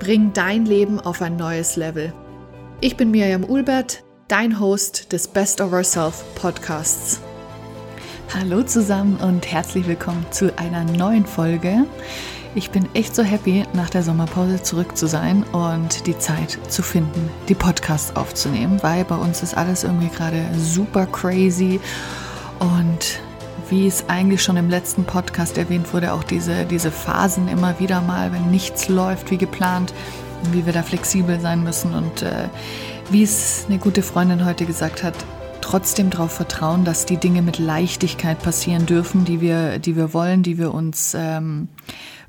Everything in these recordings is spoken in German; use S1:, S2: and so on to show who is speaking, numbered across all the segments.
S1: Bring dein Leben auf ein neues Level. Ich bin Miriam Ulbert, dein Host des Best of Ourself Podcasts.
S2: Hallo zusammen und herzlich willkommen zu einer neuen Folge. Ich bin echt so happy, nach der Sommerpause zurück zu sein und die Zeit zu finden, die Podcasts aufzunehmen, weil bei uns ist alles irgendwie gerade super crazy und wie es eigentlich schon im letzten Podcast erwähnt wurde, auch diese, diese Phasen immer wieder mal, wenn nichts läuft wie geplant, wie wir da flexibel sein müssen und äh, wie es eine gute Freundin heute gesagt hat, trotzdem darauf vertrauen, dass die Dinge mit Leichtigkeit passieren dürfen, die wir, die wir wollen, die wir uns ähm,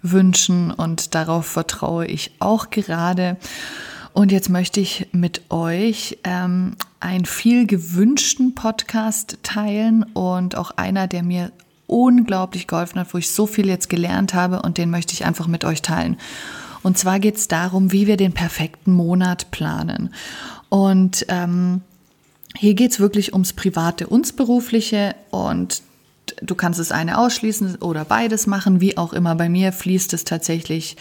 S2: wünschen und darauf vertraue ich auch gerade. Und jetzt möchte ich mit euch ähm, einen viel gewünschten Podcast teilen und auch einer, der mir unglaublich geholfen hat, wo ich so viel jetzt gelernt habe und den möchte ich einfach mit euch teilen. Und zwar geht es darum, wie wir den perfekten Monat planen. Und ähm, hier geht es wirklich ums Private und Berufliche und du kannst es eine ausschließen oder beides machen, wie auch immer. Bei mir fließt es tatsächlich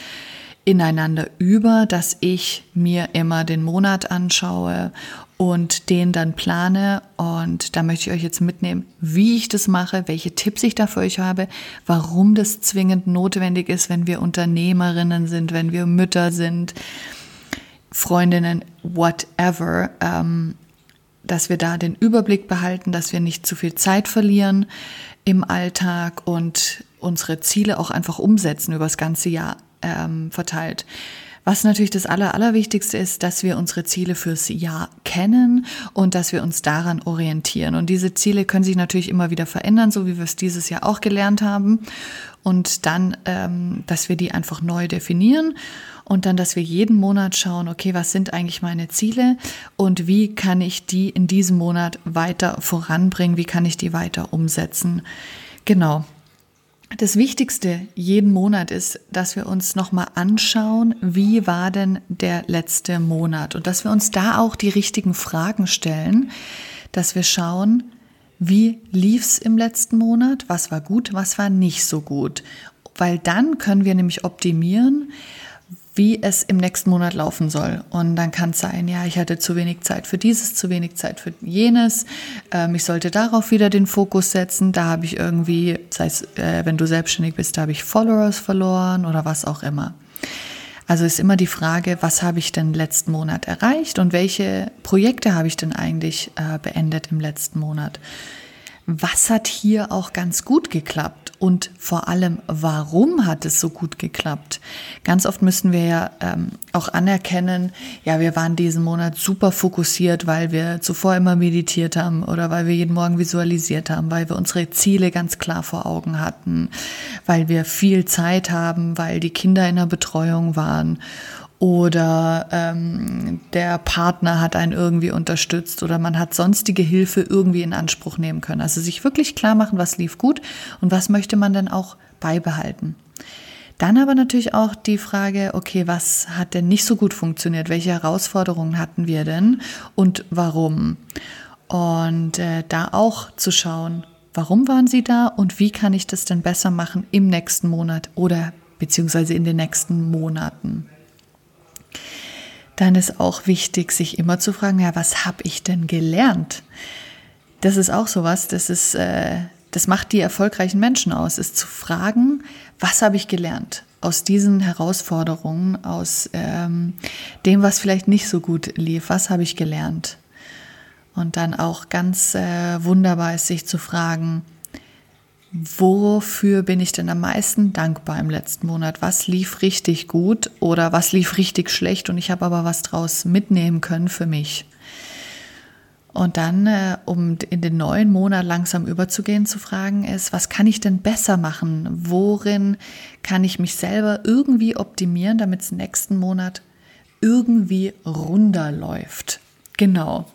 S2: ineinander über, dass ich mir immer den Monat anschaue und den dann plane. Und da möchte ich euch jetzt mitnehmen, wie ich das mache, welche Tipps ich da für euch habe, warum das zwingend notwendig ist, wenn wir Unternehmerinnen sind, wenn wir Mütter sind, Freundinnen, whatever, ähm, dass wir da den Überblick behalten, dass wir nicht zu viel Zeit verlieren im Alltag und unsere Ziele auch einfach umsetzen über das ganze Jahr ähm, verteilt. Was natürlich das Aller, Allerwichtigste ist, dass wir unsere Ziele fürs Jahr kennen und dass wir uns daran orientieren. Und diese Ziele können sich natürlich immer wieder verändern, so wie wir es dieses Jahr auch gelernt haben. Und dann, ähm, dass wir die einfach neu definieren und dann, dass wir jeden Monat schauen, okay, was sind eigentlich meine Ziele und wie kann ich die in diesem Monat weiter voranbringen, wie kann ich die weiter umsetzen. Genau, das Wichtigste jeden Monat ist, dass wir uns nochmal anschauen, wie war denn der letzte Monat? Und dass wir uns da auch die richtigen Fragen stellen, dass wir schauen, wie lief's im letzten Monat, was war gut, was war nicht so gut, weil dann können wir nämlich optimieren, wie es im nächsten Monat laufen soll. Und dann kann es sein, ja, ich hatte zu wenig Zeit für dieses, zu wenig Zeit für jenes. Ähm, ich sollte darauf wieder den Fokus setzen. Da habe ich irgendwie, das heißt, äh, wenn du selbstständig bist, da habe ich Followers verloren oder was auch immer. Also ist immer die Frage, was habe ich denn letzten Monat erreicht und welche Projekte habe ich denn eigentlich äh, beendet im letzten Monat? was hat hier auch ganz gut geklappt und vor allem, warum hat es so gut geklappt? Ganz oft müssen wir ja ähm, auch anerkennen, ja, wir waren diesen Monat super fokussiert, weil wir zuvor immer meditiert haben oder weil wir jeden Morgen visualisiert haben, weil wir unsere Ziele ganz klar vor Augen hatten, weil wir viel Zeit haben, weil die Kinder in der Betreuung waren oder ähm, der Partner hat einen irgendwie unterstützt oder man hat sonstige Hilfe irgendwie in Anspruch nehmen können. Also sich wirklich klar machen, was lief gut und was möchte man denn auch beibehalten. Dann aber natürlich auch die Frage, okay, was hat denn nicht so gut funktioniert? Welche Herausforderungen hatten wir denn und warum? Und äh, da auch zu schauen, warum waren sie da und wie kann ich das denn besser machen im nächsten Monat oder beziehungsweise in den nächsten Monaten dann ist auch wichtig, sich immer zu fragen, ja, was habe ich denn gelernt? Das ist auch sowas, das ist, äh, das macht die erfolgreichen Menschen aus, ist zu fragen, was habe ich gelernt aus diesen Herausforderungen, aus ähm, dem, was vielleicht nicht so gut lief, was habe ich gelernt? Und dann auch ganz äh, wunderbar ist, sich zu fragen, wofür bin ich denn am meisten dankbar im letzten Monat? Was lief richtig gut oder was lief richtig schlecht und ich habe aber was draus mitnehmen können für mich? Und dann, äh, um in den neuen Monat langsam überzugehen, zu fragen ist, was kann ich denn besser machen? Worin kann ich mich selber irgendwie optimieren, damit es nächsten Monat irgendwie runterläuft. Genau.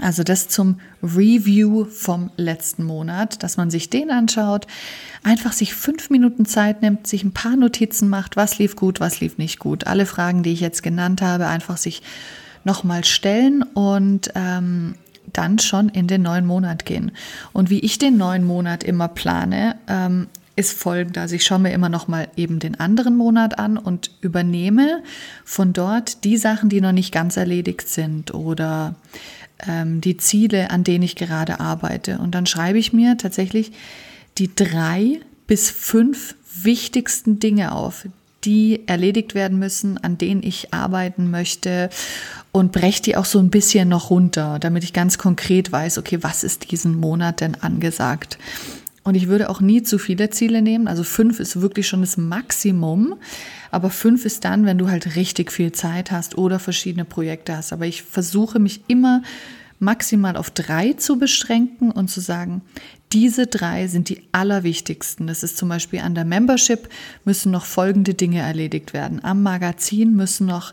S2: Also das zum Review vom letzten Monat, dass man sich den anschaut, einfach sich fünf Minuten Zeit nimmt, sich ein paar Notizen macht, was lief gut, was lief nicht gut. Alle Fragen, die ich jetzt genannt habe, einfach sich nochmal stellen und ähm, dann schon in den neuen Monat gehen. Und wie ich den neuen Monat immer plane, ähm, ist folgend. Also ich schaue mir immer noch mal eben den anderen Monat an und übernehme von dort die Sachen, die noch nicht ganz erledigt sind oder ähm, die Ziele, an denen ich gerade arbeite. Und dann schreibe ich mir tatsächlich die drei bis fünf wichtigsten Dinge auf, die erledigt werden müssen, an denen ich arbeiten möchte und breche die auch so ein bisschen noch runter, damit ich ganz konkret weiß, okay, was ist diesen Monat denn angesagt? Und ich würde auch nie zu viele Ziele nehmen. Also fünf ist wirklich schon das Maximum. Aber fünf ist dann, wenn du halt richtig viel Zeit hast oder verschiedene Projekte hast. Aber ich versuche mich immer maximal auf drei zu beschränken und zu sagen, diese drei sind die allerwichtigsten. Das ist zum Beispiel an der Membership müssen noch folgende Dinge erledigt werden. Am Magazin müssen noch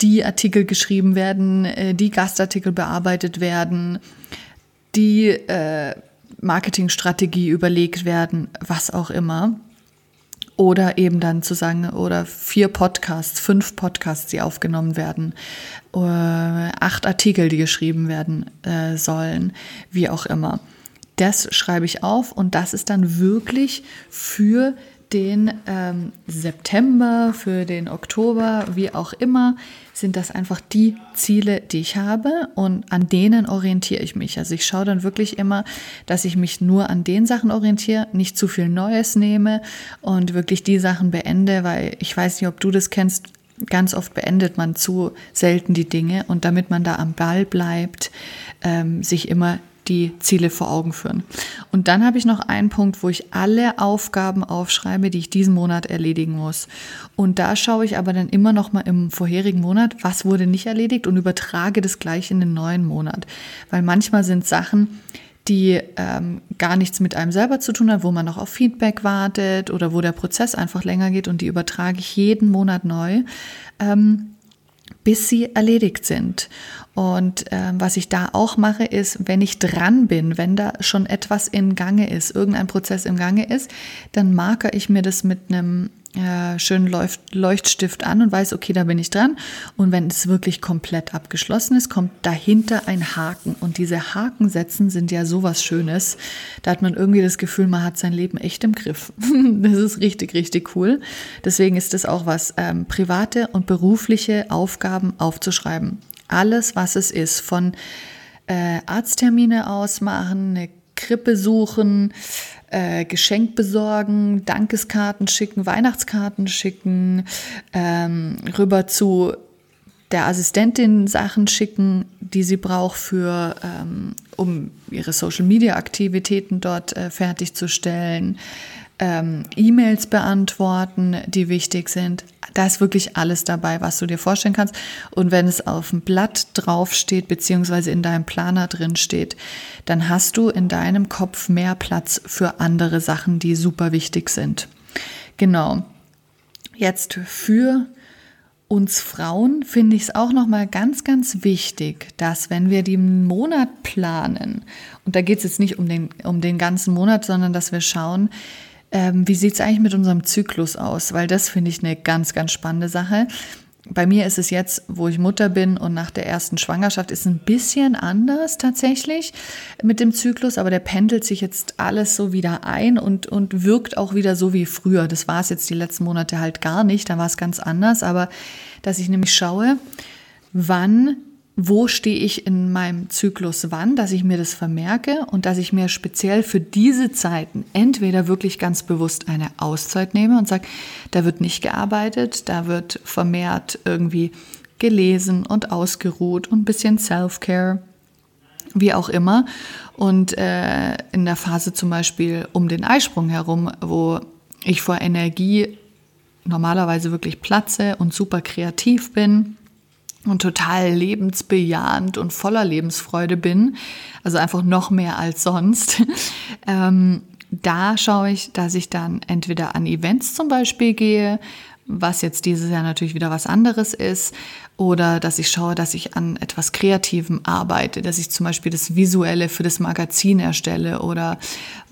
S2: die Artikel geschrieben werden, äh, die Gastartikel bearbeitet werden, die äh, Marketingstrategie überlegt werden, was auch immer. Oder eben dann zu sagen, oder vier Podcasts, fünf Podcasts, die aufgenommen werden, äh, acht Artikel, die geschrieben werden äh, sollen, wie auch immer. Das schreibe ich auf und das ist dann wirklich für den ähm, September, für den Oktober, wie auch immer, sind das einfach die Ziele, die ich habe und an denen orientiere ich mich. Also ich schaue dann wirklich immer, dass ich mich nur an den Sachen orientiere, nicht zu viel Neues nehme und wirklich die Sachen beende, weil ich weiß nicht, ob du das kennst, ganz oft beendet man zu selten die Dinge und damit man da am Ball bleibt, ähm, sich immer die Ziele vor Augen führen. Und dann habe ich noch einen Punkt, wo ich alle Aufgaben aufschreibe, die ich diesen Monat erledigen muss. Und da schaue ich aber dann immer noch mal im vorherigen Monat, was wurde nicht erledigt und übertrage das gleich in den neuen Monat. Weil manchmal sind Sachen, die ähm, gar nichts mit einem selber zu tun haben, wo man noch auf Feedback wartet oder wo der Prozess einfach länger geht und die übertrage ich jeden Monat neu. Ähm, bis sie erledigt sind. Und äh, was ich da auch mache, ist, wenn ich dran bin, wenn da schon etwas in Gange ist, irgendein Prozess im Gange ist, dann marker ich mir das mit einem äh, schönen Leucht Leuchtstift an und weiß, okay, da bin ich dran. Und wenn es wirklich komplett abgeschlossen ist, kommt dahinter ein Haken. Und diese Haken setzen sind ja sowas Schönes. Da hat man irgendwie das Gefühl, man hat sein Leben echt im Griff. das ist richtig, richtig cool. Deswegen ist es auch was, ähm, private und berufliche Aufgaben aufzuschreiben. Alles, was es ist, von äh, Arzttermine ausmachen, eine Krippe suchen, äh, Geschenk besorgen, Dankeskarten schicken, Weihnachtskarten schicken, ähm, rüber zu der Assistentin Sachen schicken, die sie braucht für, ähm, um ihre Social Media Aktivitäten dort äh, fertigzustellen, ähm, E-Mails beantworten, die wichtig sind. Da ist wirklich alles dabei, was du dir vorstellen kannst. Und wenn es auf dem Blatt draufsteht, beziehungsweise in deinem Planer drin steht, dann hast du in deinem Kopf mehr Platz für andere Sachen, die super wichtig sind. Genau. Jetzt für uns Frauen finde ich es auch noch mal ganz, ganz wichtig, dass wenn wir den Monat planen, und da geht es jetzt nicht um den, um den ganzen Monat, sondern dass wir schauen, ähm, wie sieht es eigentlich mit unserem Zyklus aus? Weil das finde ich eine ganz, ganz spannende Sache. Bei mir ist es jetzt, wo ich Mutter bin und nach der ersten Schwangerschaft ist ein bisschen anders tatsächlich mit dem Zyklus, aber der pendelt sich jetzt alles so wieder ein und, und wirkt auch wieder so wie früher. Das war es jetzt die letzten Monate halt gar nicht, da war es ganz anders, aber dass ich nämlich schaue, wann wo stehe ich in meinem Zyklus wann, dass ich mir das vermerke und dass ich mir speziell für diese Zeiten entweder wirklich ganz bewusst eine Auszeit nehme und sage, da wird nicht gearbeitet, da wird vermehrt irgendwie gelesen und ausgeruht und ein bisschen Self-Care, wie auch immer. Und äh, in der Phase zum Beispiel um den Eisprung herum, wo ich vor Energie normalerweise wirklich platze und super kreativ bin, und total lebensbejahend und voller Lebensfreude bin, also einfach noch mehr als sonst, ähm, da schaue ich, dass ich dann entweder an Events zum Beispiel gehe was jetzt dieses Jahr natürlich wieder was anderes ist. Oder dass ich schaue, dass ich an etwas Kreativem arbeite, dass ich zum Beispiel das Visuelle für das Magazin erstelle oder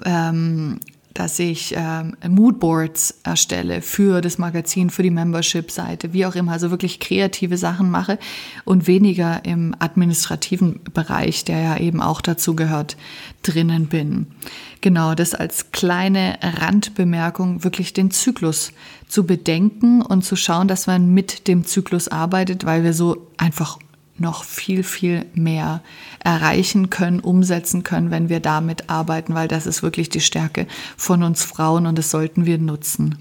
S2: ähm, dass ich ähm, Moodboards erstelle für das Magazin, für die Membership-Seite, wie auch immer, also wirklich kreative Sachen mache und weniger im administrativen Bereich, der ja eben auch dazu gehört, drinnen bin. Genau, das als kleine Randbemerkung, wirklich den Zyklus zu bedenken und zu schauen, dass man mit dem Zyklus arbeitet, weil wir so einfach noch viel, viel mehr erreichen können, umsetzen können, wenn wir damit arbeiten, weil das ist wirklich die Stärke von uns Frauen und das sollten wir nutzen.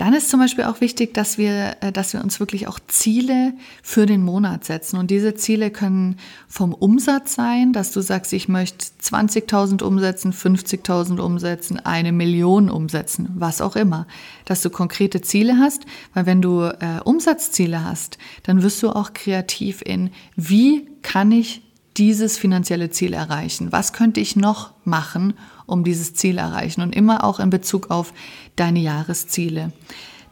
S2: Dann ist zum Beispiel auch wichtig, dass wir, äh, dass wir uns wirklich auch Ziele für den Monat setzen. Und diese Ziele können vom Umsatz sein, dass du sagst, ich möchte 20.000 umsetzen, 50.000 umsetzen, eine Million umsetzen, was auch immer. Dass du konkrete Ziele hast, weil wenn du äh, Umsatzziele hast, dann wirst du auch kreativ in, wie kann ich dieses finanzielle Ziel erreichen? Was könnte ich noch machen, um dieses Ziel erreichen? Und immer auch in Bezug auf deine Jahresziele.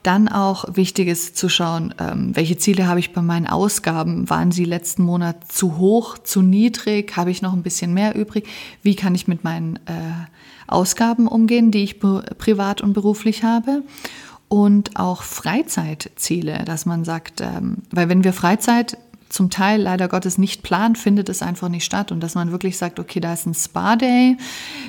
S2: Dann auch wichtig ist zu schauen, ähm, welche Ziele habe ich bei meinen Ausgaben? Waren sie letzten Monat zu hoch, zu niedrig? Habe ich noch ein bisschen mehr übrig? Wie kann ich mit meinen äh, Ausgaben umgehen, die ich privat und beruflich habe? Und auch Freizeitziele, dass man sagt, ähm, weil wenn wir Freizeit zum Teil leider Gottes nicht plant, findet es einfach nicht statt. Und dass man wirklich sagt, okay, da ist ein Spa-Day,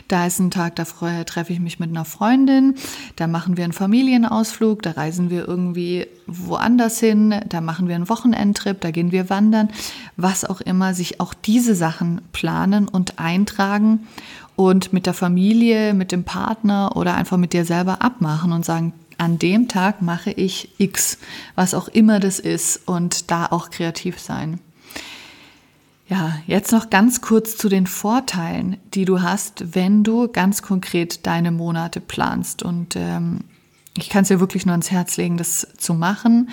S2: da ist ein Tag, da treffe ich mich mit einer Freundin, da machen wir einen Familienausflug, da reisen wir irgendwie woanders hin, da machen wir einen Wochenendtrip, da gehen wir wandern, was auch immer, sich auch diese Sachen planen und eintragen und mit der Familie, mit dem Partner oder einfach mit dir selber abmachen und sagen, an dem Tag mache ich X, was auch immer das ist und da auch kreativ sein. Ja, jetzt noch ganz kurz zu den Vorteilen, die du hast, wenn du ganz konkret deine Monate planst. Und ähm, ich kann es dir wirklich nur ans Herz legen, das zu machen.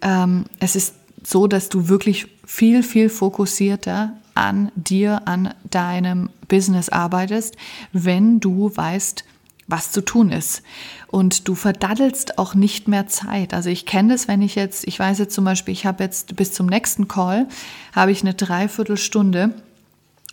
S2: Ähm, es ist so, dass du wirklich viel, viel fokussierter an dir, an deinem Business arbeitest, wenn du weißt, was zu tun ist. Und du verdaddelst auch nicht mehr Zeit. Also ich kenne das, wenn ich jetzt, ich weiß jetzt zum Beispiel, ich habe jetzt bis zum nächsten Call, habe ich eine Dreiviertelstunde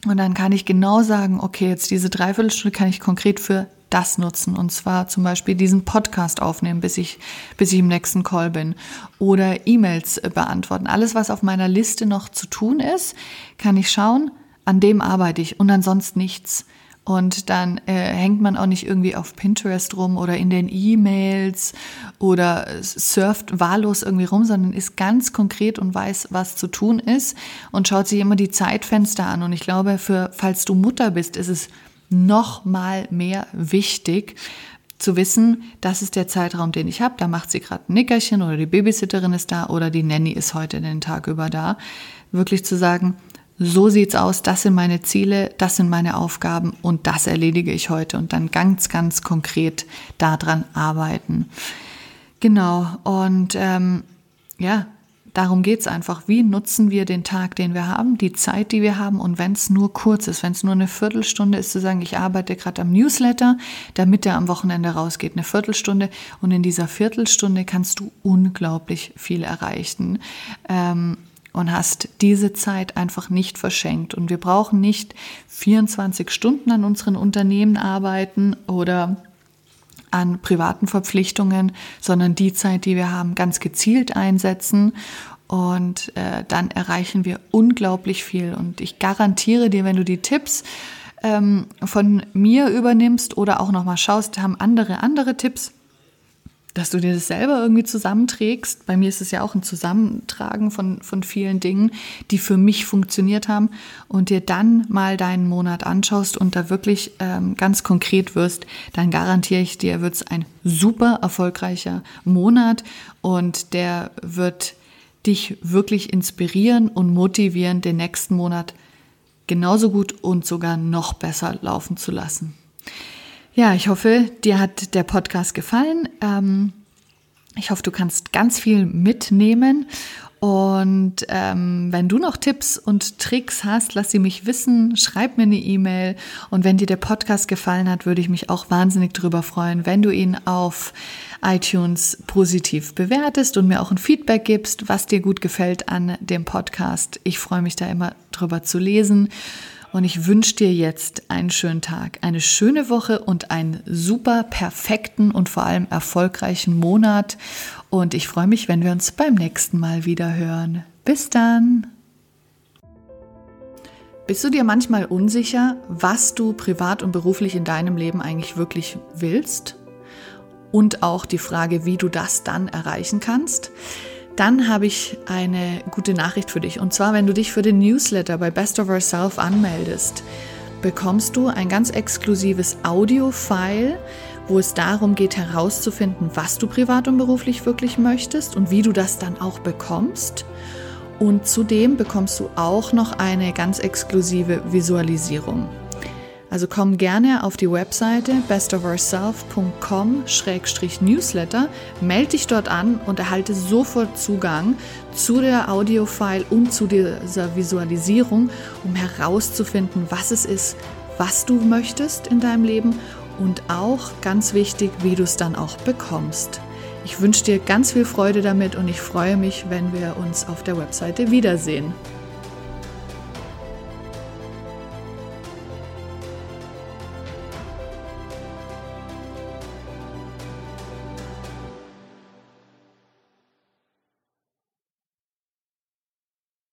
S2: und dann kann ich genau sagen, okay, jetzt diese Dreiviertelstunde kann ich konkret für das nutzen. Und zwar zum Beispiel diesen Podcast aufnehmen, bis ich, bis ich im nächsten Call bin. Oder E-Mails beantworten. Alles, was auf meiner Liste noch zu tun ist, kann ich schauen, an dem arbeite ich und ansonsten nichts. Und dann äh, hängt man auch nicht irgendwie auf Pinterest rum oder in den E-Mails oder surft wahllos irgendwie rum, sondern ist ganz konkret und weiß, was zu tun ist und schaut sich immer die Zeitfenster an. Und ich glaube, für falls du Mutter bist, ist es noch mal mehr wichtig, zu wissen, das ist der Zeitraum, den ich habe. Da macht sie gerade ein Nickerchen oder die Babysitterin ist da oder die Nanny ist heute den Tag über da. Wirklich zu sagen, so sieht's aus, das sind meine Ziele, das sind meine Aufgaben und das erledige ich heute und dann ganz, ganz konkret daran arbeiten. Genau, und ähm, ja, darum geht's einfach. Wie nutzen wir den Tag, den wir haben, die Zeit, die wir haben und wenn es nur kurz ist, wenn es nur eine Viertelstunde ist, zu sagen, ich arbeite gerade am Newsletter, damit der am Wochenende rausgeht, eine Viertelstunde und in dieser Viertelstunde kannst du unglaublich viel erreichen. Ähm, und hast diese Zeit einfach nicht verschenkt. Und wir brauchen nicht 24 Stunden an unseren Unternehmen arbeiten oder an privaten Verpflichtungen, sondern die Zeit, die wir haben, ganz gezielt einsetzen. Und äh, dann erreichen wir unglaublich viel. Und ich garantiere dir, wenn du die Tipps ähm, von mir übernimmst oder auch nochmal schaust, haben andere andere Tipps, dass du dir das selber irgendwie zusammenträgst. Bei mir ist es ja auch ein Zusammentragen von, von vielen Dingen, die für mich funktioniert haben und dir dann mal deinen Monat anschaust und da wirklich ähm, ganz konkret wirst, dann garantiere ich dir, wird es ein super erfolgreicher Monat und der wird dich wirklich inspirieren und motivieren, den nächsten Monat genauso gut und sogar noch besser laufen zu lassen. Ja, ich hoffe, dir hat der Podcast gefallen. Ähm, ich hoffe, du kannst ganz viel mitnehmen Und ähm, wenn du noch Tipps und Tricks hast, lass sie mich wissen, schreib mir eine E-Mail. Und wenn dir der Podcast gefallen hat, würde ich mich auch wahnsinnig darüber freuen, wenn du ihn auf iTunes positiv bewertest und mir auch ein Feedback gibst, was dir gut gefällt an dem Podcast. Ich freue mich da immer drüber zu lesen. Und ich wünsche dir jetzt einen schönen Tag, eine schöne Woche und einen super perfekten und vor allem erfolgreichen Monat. Und ich freue mich, wenn wir uns beim nächsten Mal wieder hören. Bis dann! Bist du dir manchmal unsicher, was du privat und beruflich in deinem Leben eigentlich wirklich willst? Und auch die Frage, wie du das dann erreichen kannst? Dann habe ich eine gute Nachricht für dich. Und zwar, wenn du dich für den Newsletter bei Best of Ourself anmeldest, bekommst du ein ganz exklusives Audio-File, wo es darum geht herauszufinden, was du privat und beruflich wirklich möchtest und wie du das dann auch bekommst. Und zudem bekommst du auch noch eine ganz exklusive Visualisierung. Also komm gerne auf die Webseite bestofourself.com-newsletter, melde dich dort an und erhalte sofort Zugang zu der Audiofile und zu dieser Visualisierung, um herauszufinden, was es ist, was du möchtest in deinem Leben und auch ganz wichtig, wie du es dann auch bekommst. Ich wünsche dir ganz viel Freude damit und ich freue mich, wenn wir uns auf der Webseite wiedersehen.